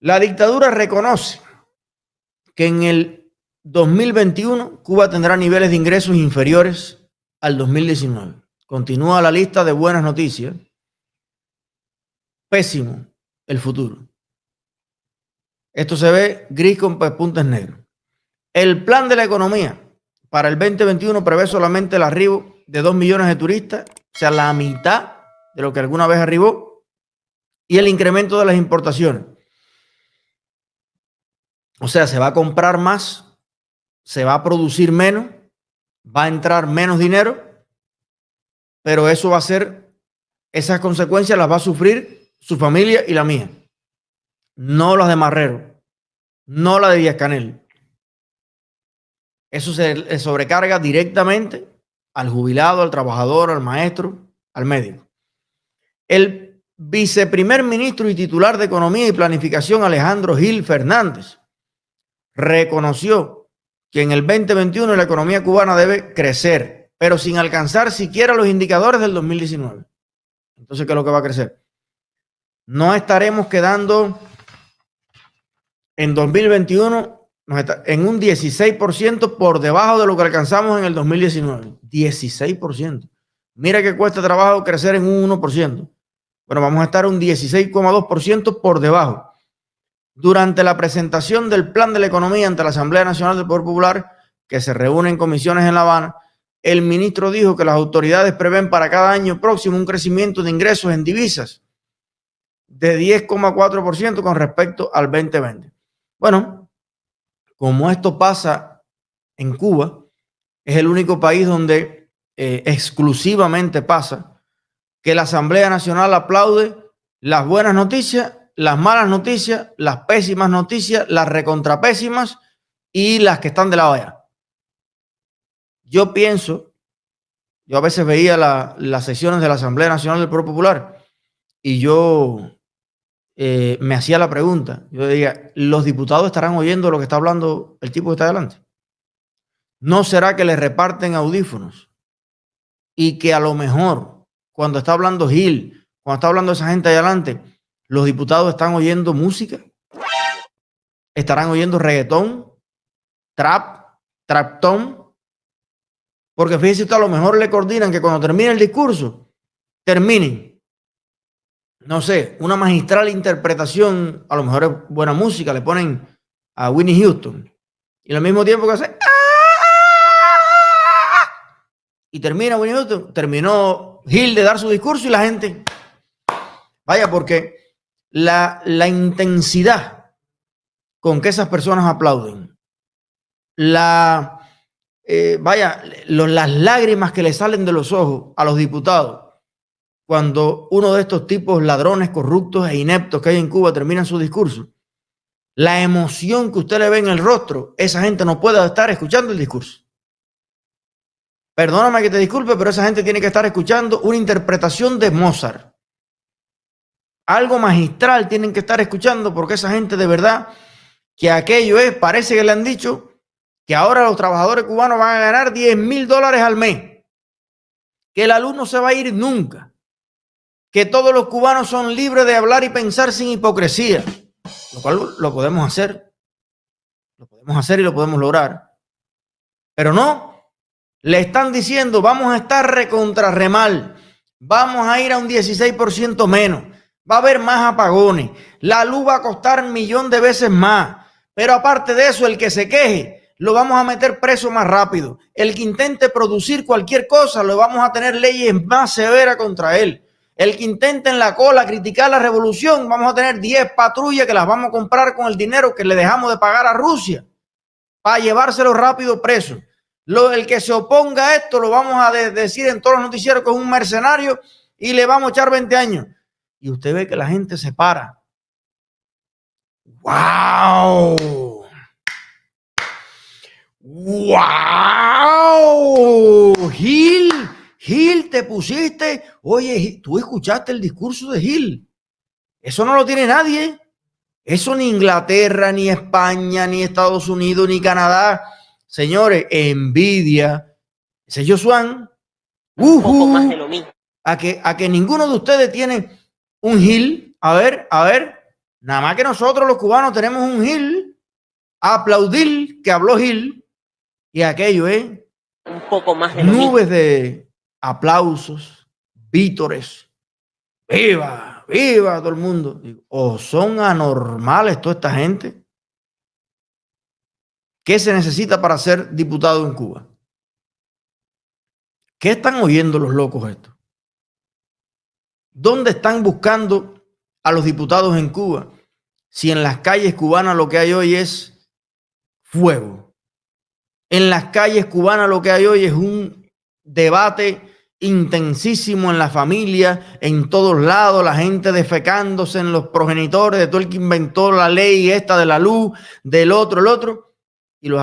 La dictadura reconoce que en el 2021 Cuba tendrá niveles de ingresos inferiores al 2019. Continúa la lista de buenas noticias. Pésimo el futuro. Esto se ve gris con puntos negros. El plan de la economía para el 2021 prevé solamente el arribo de 2 millones de turistas, o sea, la mitad de lo que alguna vez arribó, y el incremento de las importaciones. O sea, se va a comprar más, se va a producir menos, va a entrar menos dinero, pero eso va a ser, esas consecuencias las va a sufrir su familia y la mía, no las de Marrero, no la de Díaz Canel. Eso se sobrecarga directamente al jubilado, al trabajador, al maestro, al médico. El viceprimer ministro y titular de Economía y Planificación, Alejandro Gil Fernández, reconoció que en el 2021 la economía cubana debe crecer, pero sin alcanzar siquiera los indicadores del 2019. Entonces, ¿qué es lo que va a crecer? No estaremos quedando en 2021 en un 16% por debajo de lo que alcanzamos en el 2019. 16%. Mira que cuesta trabajo crecer en un 1%. Bueno, vamos a estar un 16,2% por debajo. Durante la presentación del Plan de la Economía ante la Asamblea Nacional del Poder Popular, que se reúne en comisiones en La Habana, el ministro dijo que las autoridades prevén para cada año próximo un crecimiento de ingresos en divisas de 10,4% con respecto al 2020. Bueno, como esto pasa en Cuba, es el único país donde eh, exclusivamente pasa que la Asamblea Nacional aplaude las buenas noticias, las malas noticias, las pésimas noticias, las recontrapésimas y las que están de la olla. Yo pienso, yo a veces veía las sesiones de la Asamblea Nacional del Pueblo Popular y yo eh, me hacía la pregunta. Yo decía, ¿los diputados estarán oyendo lo que está hablando el tipo que está adelante? ¿No será que le reparten audífonos? Y que a lo mejor, cuando está hablando Gil, cuando está hablando esa gente ahí adelante, los diputados están oyendo música, estarán oyendo reggaetón, trap, traptón, porque fíjese a lo mejor le coordinan que cuando termine el discurso, terminen no sé, una magistral interpretación, a lo mejor es buena música, le ponen a Winnie Houston. Y al mismo tiempo que hace... ¡ah! Y termina Winnie Houston, terminó Gil de dar su discurso y la gente... Vaya, porque la, la intensidad con que esas personas aplauden, la... Eh, vaya, las lágrimas que le salen de los ojos a los diputados cuando uno de estos tipos ladrones, corruptos e ineptos que hay en Cuba termina su discurso, la emoción que usted le ve en el rostro, esa gente no puede estar escuchando el discurso. Perdóname que te disculpe, pero esa gente tiene que estar escuchando una interpretación de Mozart. Algo magistral tienen que estar escuchando porque esa gente de verdad que aquello es, parece que le han dicho que ahora los trabajadores cubanos van a ganar 10 mil dólares al mes, que el alumno se va a ir nunca, que todos los cubanos son libres de hablar y pensar sin hipocresía, lo cual lo podemos hacer, lo podemos hacer y lo podemos lograr. Pero no, le están diciendo, vamos a estar recontra remal, vamos a ir a un 16% menos, va a haber más apagones, la luz va a costar un millón de veces más, pero aparte de eso, el que se queje, lo vamos a meter preso más rápido. El que intente producir cualquier cosa, lo vamos a tener leyes más severas contra él. El que intente en la cola criticar la revolución, vamos a tener 10 patrullas que las vamos a comprar con el dinero que le dejamos de pagar a Rusia para llevárselo rápido preso. Lo, el que se oponga a esto lo vamos a decir en todos los noticieros que es un mercenario y le vamos a echar 20 años. Y usted ve que la gente se para. ¡Wow! ¡Wow! Gil Gil, te pusiste, oye, tú escuchaste el discurso de Gil. Eso no lo tiene nadie. Eso ni Inglaterra, ni España, ni Estados Unidos, ni Canadá. Señores, envidia. Ese es Josuan. a que, a que ninguno de ustedes tiene un Gil. A ver, a ver. Nada más que nosotros los cubanos tenemos un Gil, aplaudir que habló Gil, y aquello ¿eh? Un poco más de nubes de aplausos, vítores. ¡Viva! ¡Viva! Todo el mundo. ¿O son anormales toda esta gente? ¿Qué se necesita para ser diputado en Cuba? ¿Qué están oyendo los locos estos? ¿Dónde están buscando a los diputados en Cuba? Si en las calles cubanas lo que hay hoy es fuego. En las calles cubanas lo que hay hoy es un debate intensísimo en la familia, en todos lados, la gente defecándose en los progenitores de todo el que inventó la ley esta de la luz, del otro, el otro, y los,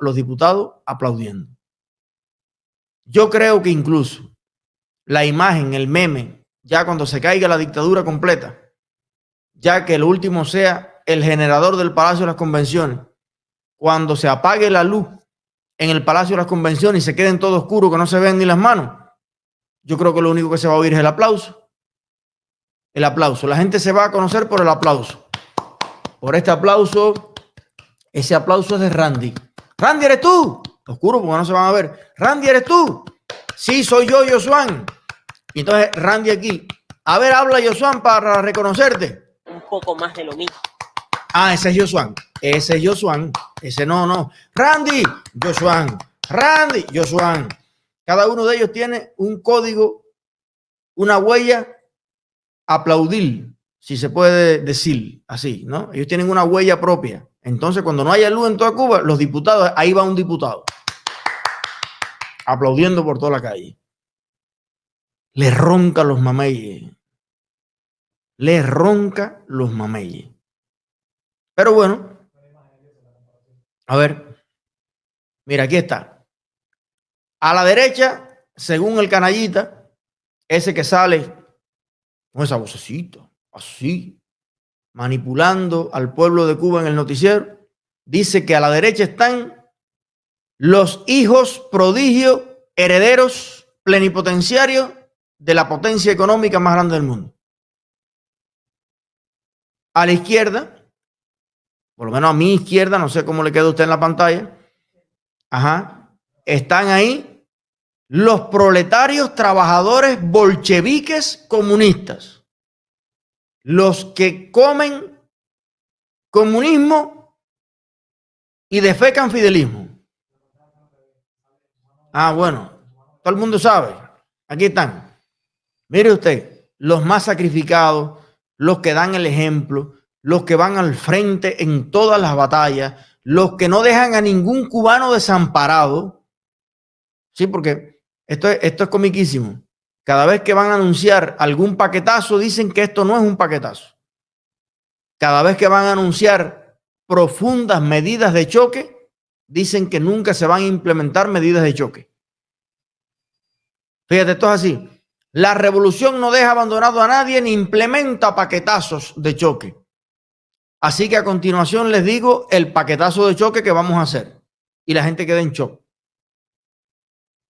los diputados aplaudiendo. Yo creo que incluso la imagen, el meme, ya cuando se caiga la dictadura completa, ya que el último sea el generador del Palacio de las Convenciones, cuando se apague la luz en el Palacio de las Convenciones y se queden todo oscuro, que no se ven ni las manos, yo creo que lo único que se va a oír es el aplauso. El aplauso. La gente se va a conocer por el aplauso. Por este aplauso. Ese aplauso es de Randy. Randy, ¿eres tú? Oscuro porque no se van a ver. Randy, ¿eres tú? Sí, soy yo, Josuan. Y entonces Randy aquí. A ver, habla Josuan para reconocerte. Un poco más de lo mismo. Ah, ese es Josuan. Ese es Josuan. Ese no, no. Randy, Josuan. Randy, Josuan. Cada uno de ellos tiene un código, una huella, aplaudir, si se puede decir así, ¿no? Ellos tienen una huella propia. Entonces, cuando no haya luz en toda Cuba, los diputados, ahí va un diputado, aplaudiendo por toda la calle. Le ronca los mameyes. Le ronca los mameyes. Pero bueno, a ver, mira, aquí está. A la derecha, según el canallita, ese que sale con esa vocecita, así, manipulando al pueblo de Cuba en el noticiero, dice que a la derecha están los hijos prodigio, herederos, plenipotenciarios de la potencia económica más grande del mundo. A la izquierda, por lo menos a mi izquierda, no sé cómo le queda a usted en la pantalla, ajá, están ahí los proletarios trabajadores bolcheviques comunistas, los que comen comunismo y defecan fidelismo. Ah, bueno, todo el mundo sabe. Aquí están. Mire usted, los más sacrificados, los que dan el ejemplo, los que van al frente en todas las batallas, los que no dejan a ningún cubano desamparado, Sí, porque esto es, esto es comiquísimo. Cada vez que van a anunciar algún paquetazo, dicen que esto no es un paquetazo. Cada vez que van a anunciar profundas medidas de choque, dicen que nunca se van a implementar medidas de choque. Fíjate, esto es así. La revolución no deja abandonado a nadie ni implementa paquetazos de choque. Así que a continuación les digo el paquetazo de choque que vamos a hacer. Y la gente queda en shock.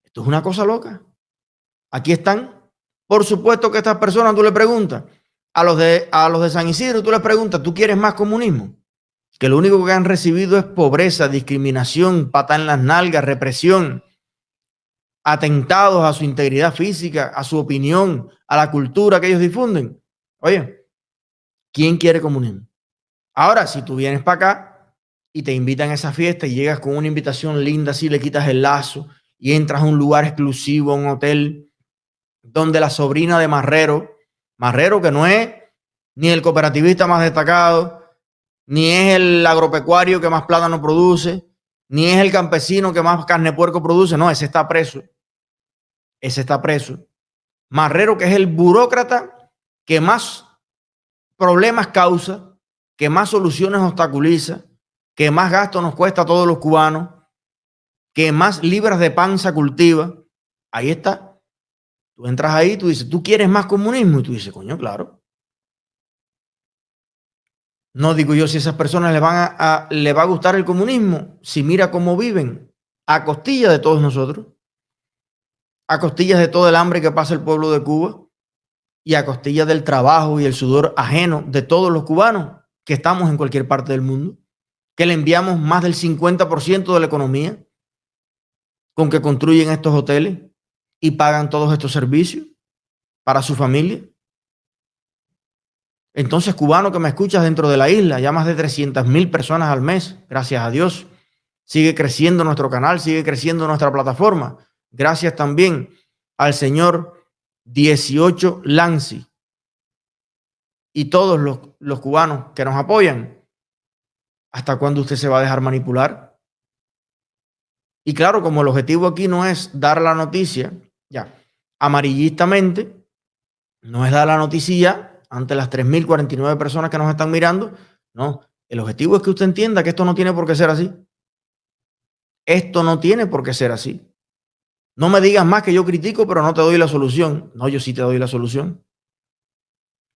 Esto es una cosa loca. Aquí están. Por supuesto que estas personas tú le preguntas a los de, a los de San Isidro, tú les preguntas, ¿tú quieres más comunismo? Que lo único que han recibido es pobreza, discriminación, pata en las nalgas, represión, atentados a su integridad física, a su opinión, a la cultura que ellos difunden. Oye, ¿quién quiere comunismo? Ahora, si tú vienes para acá y te invitan a esa fiesta y llegas con una invitación linda, así le quitas el lazo, y entras a un lugar exclusivo, un hotel, donde la sobrina de Marrero, Marrero que no es ni el cooperativista más destacado, ni es el agropecuario que más plátano produce, ni es el campesino que más carne puerco produce, no, ese está preso. Ese está preso. Marrero que es el burócrata que más problemas causa, que más soluciones obstaculiza, que más gasto nos cuesta a todos los cubanos, que más libras de panza cultiva, ahí está. Tú entras ahí, tú dices, ¿tú quieres más comunismo? Y tú dices, coño, claro. No digo yo si esas personas le, van a, va a gustar el comunismo, si mira cómo viven a costillas de todos nosotros, a costillas de todo el hambre que pasa el pueblo de Cuba, y a costilla del trabajo y el sudor ajeno de todos los cubanos que estamos en cualquier parte del mundo, que le enviamos más del 50% de la economía con que construyen estos hoteles y pagan todos estos servicios para su familia. Entonces, cubano que me escuchas dentro de la isla, ya más de 300 mil personas al mes, gracias a Dios. Sigue creciendo nuestro canal, sigue creciendo nuestra plataforma. Gracias también al señor 18 Lancy y todos los, los cubanos que nos apoyan. ¿Hasta cuándo usted se va a dejar manipular? Y claro, como el objetivo aquí no es dar la noticia, ya, amarillistamente, no es dar la noticia ante las 3.049 personas que nos están mirando, no, el objetivo es que usted entienda que esto no tiene por qué ser así. Esto no tiene por qué ser así. No me digas más que yo critico, pero no te doy la solución. No, yo sí te doy la solución.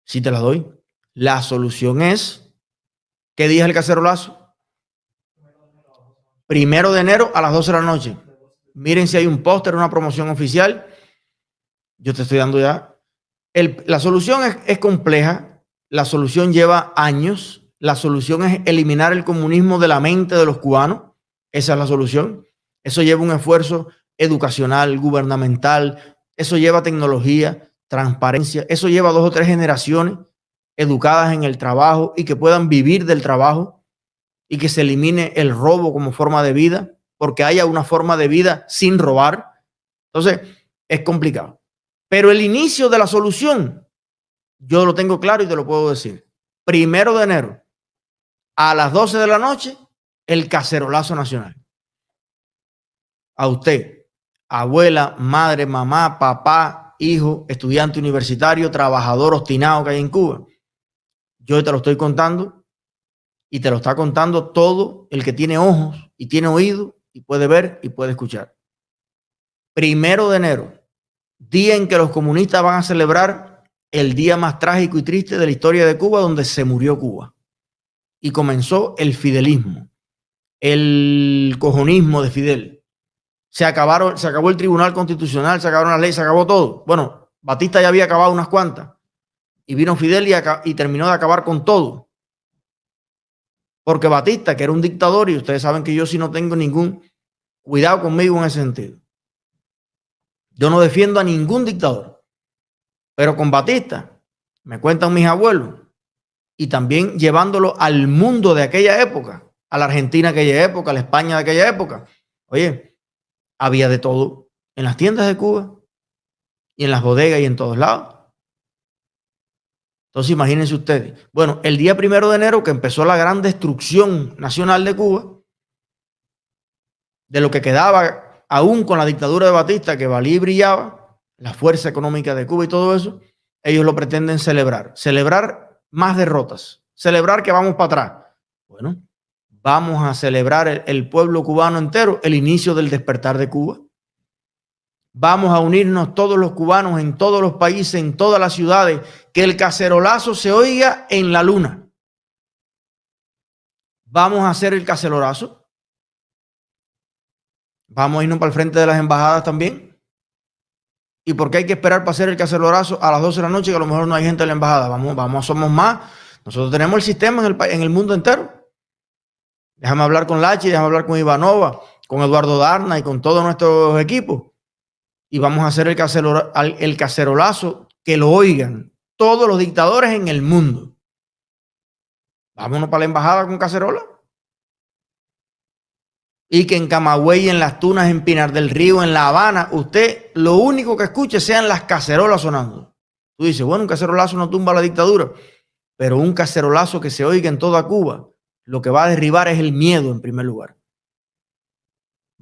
Sí te la doy. La solución es, ¿qué día es el cacerolazo? primero de enero a las 12 de la noche. Miren si hay un póster, una promoción oficial. Yo te estoy dando ya. La solución es, es compleja, la solución lleva años, la solución es eliminar el comunismo de la mente de los cubanos. Esa es la solución. Eso lleva un esfuerzo educacional, gubernamental, eso lleva tecnología, transparencia, eso lleva dos o tres generaciones educadas en el trabajo y que puedan vivir del trabajo y que se elimine el robo como forma de vida, porque haya una forma de vida sin robar. Entonces, es complicado. Pero el inicio de la solución, yo lo tengo claro y te lo puedo decir. Primero de enero, a las 12 de la noche, el cacerolazo nacional. A usted, abuela, madre, mamá, papá, hijo, estudiante universitario, trabajador obstinado que hay en Cuba. Yo te lo estoy contando y te lo está contando todo el que tiene ojos y tiene oído y puede ver y puede escuchar. Primero de enero, día en que los comunistas van a celebrar el día más trágico y triste de la historia de Cuba, donde se murió Cuba. Y comenzó el fidelismo, el cojonismo de Fidel. Se, acabaron, se acabó el Tribunal Constitucional, se acabaron las leyes, se acabó todo. Bueno, Batista ya había acabado unas cuantas. Y vino Fidel y, y terminó de acabar con todo. Porque Batista, que era un dictador, y ustedes saben que yo sí no tengo ningún cuidado conmigo en ese sentido. Yo no defiendo a ningún dictador. Pero con Batista, me cuentan mis abuelos, y también llevándolo al mundo de aquella época, a la Argentina de aquella época, a la España de aquella época. Oye, había de todo en las tiendas de Cuba y en las bodegas y en todos lados. Entonces imagínense ustedes. Bueno, el día primero de enero que empezó la gran destrucción nacional de Cuba, de lo que quedaba aún con la dictadura de Batista, que valía y brillaba, la fuerza económica de Cuba y todo eso, ellos lo pretenden celebrar. Celebrar más derrotas. Celebrar que vamos para atrás. Bueno, vamos a celebrar el, el pueblo cubano entero, el inicio del despertar de Cuba. Vamos a unirnos todos los cubanos en todos los países, en todas las ciudades, que el cacerolazo se oiga en la luna. Vamos a hacer el cacerolazo. Vamos a irnos para el frente de las embajadas también. ¿Y por qué hay que esperar para hacer el cacerolazo a las 12 de la noche que a lo mejor no hay gente en la embajada? Vamos, vamos, somos más. Nosotros tenemos el sistema en el, en el mundo entero. Déjame hablar con Lachi, déjame hablar con Ivanova, con Eduardo Darna y con todos nuestros equipos y vamos a hacer el, el cacerolazo que lo oigan todos los dictadores en el mundo. Vámonos para la embajada con cacerola. Y que en Camagüey, en las Tunas, en Pinar del Río, en La Habana, usted lo único que escuche sean las cacerolas sonando. Tú dices, bueno, un cacerolazo no tumba la dictadura, pero un cacerolazo que se oiga en toda Cuba, lo que va a derribar es el miedo en primer lugar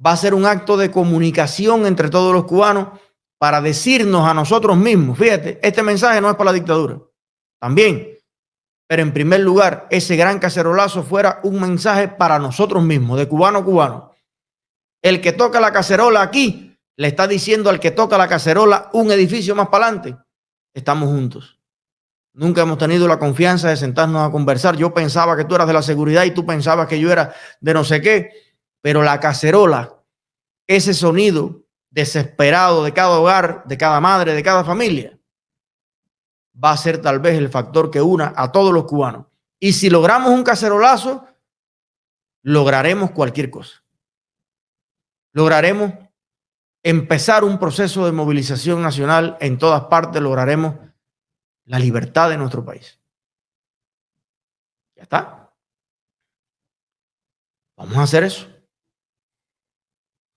va a ser un acto de comunicación entre todos los cubanos para decirnos a nosotros mismos, fíjate, este mensaje no es para la dictadura, también, pero en primer lugar, ese gran cacerolazo fuera un mensaje para nosotros mismos, de cubano a cubano. El que toca la cacerola aquí le está diciendo al que toca la cacerola un edificio más para adelante, estamos juntos. Nunca hemos tenido la confianza de sentarnos a conversar. Yo pensaba que tú eras de la seguridad y tú pensabas que yo era de no sé qué pero la cacerola, ese sonido desesperado de cada hogar, de cada madre, de cada familia, va a ser tal vez el factor que una a todos los cubanos. Y si logramos un cacerolazo, lograremos cualquier cosa. Lograremos empezar un proceso de movilización nacional en todas partes, lograremos la libertad de nuestro país. Ya está. Vamos a hacer eso.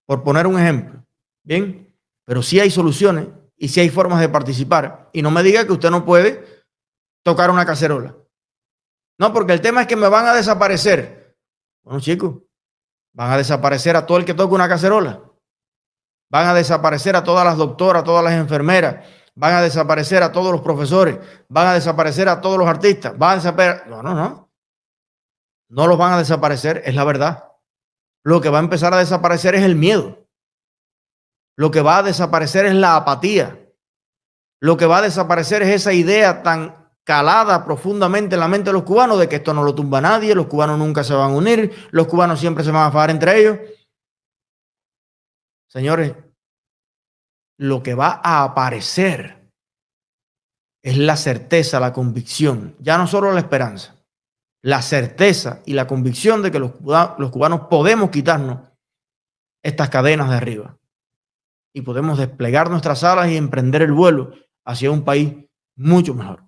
Por poner un ejemplo. Bien, pero sí hay soluciones y sí hay formas de participar. Y no me diga que usted no puede tocar una cacerola. No, porque el tema es que me van a desaparecer. Bueno, chicos, van a desaparecer a todo el que toque una cacerola. Van a desaparecer a todas las doctoras, a todas las enfermeras. Van a desaparecer a todos los profesores. Van a desaparecer a todos los artistas. Van a desaparecer. No, no, no. No los van a desaparecer, es la verdad. Lo que va a empezar a desaparecer es el miedo. Lo que va a desaparecer es la apatía. Lo que va a desaparecer es esa idea tan calada profundamente en la mente de los cubanos de que esto no lo tumba nadie, los cubanos nunca se van a unir, los cubanos siempre se van a fajar entre ellos. Señores, lo que va a aparecer es la certeza, la convicción, ya no solo la esperanza, la certeza y la convicción de que los, los cubanos podemos quitarnos estas cadenas de arriba y podemos desplegar nuestras alas y emprender el vuelo hacia un país mucho mejor.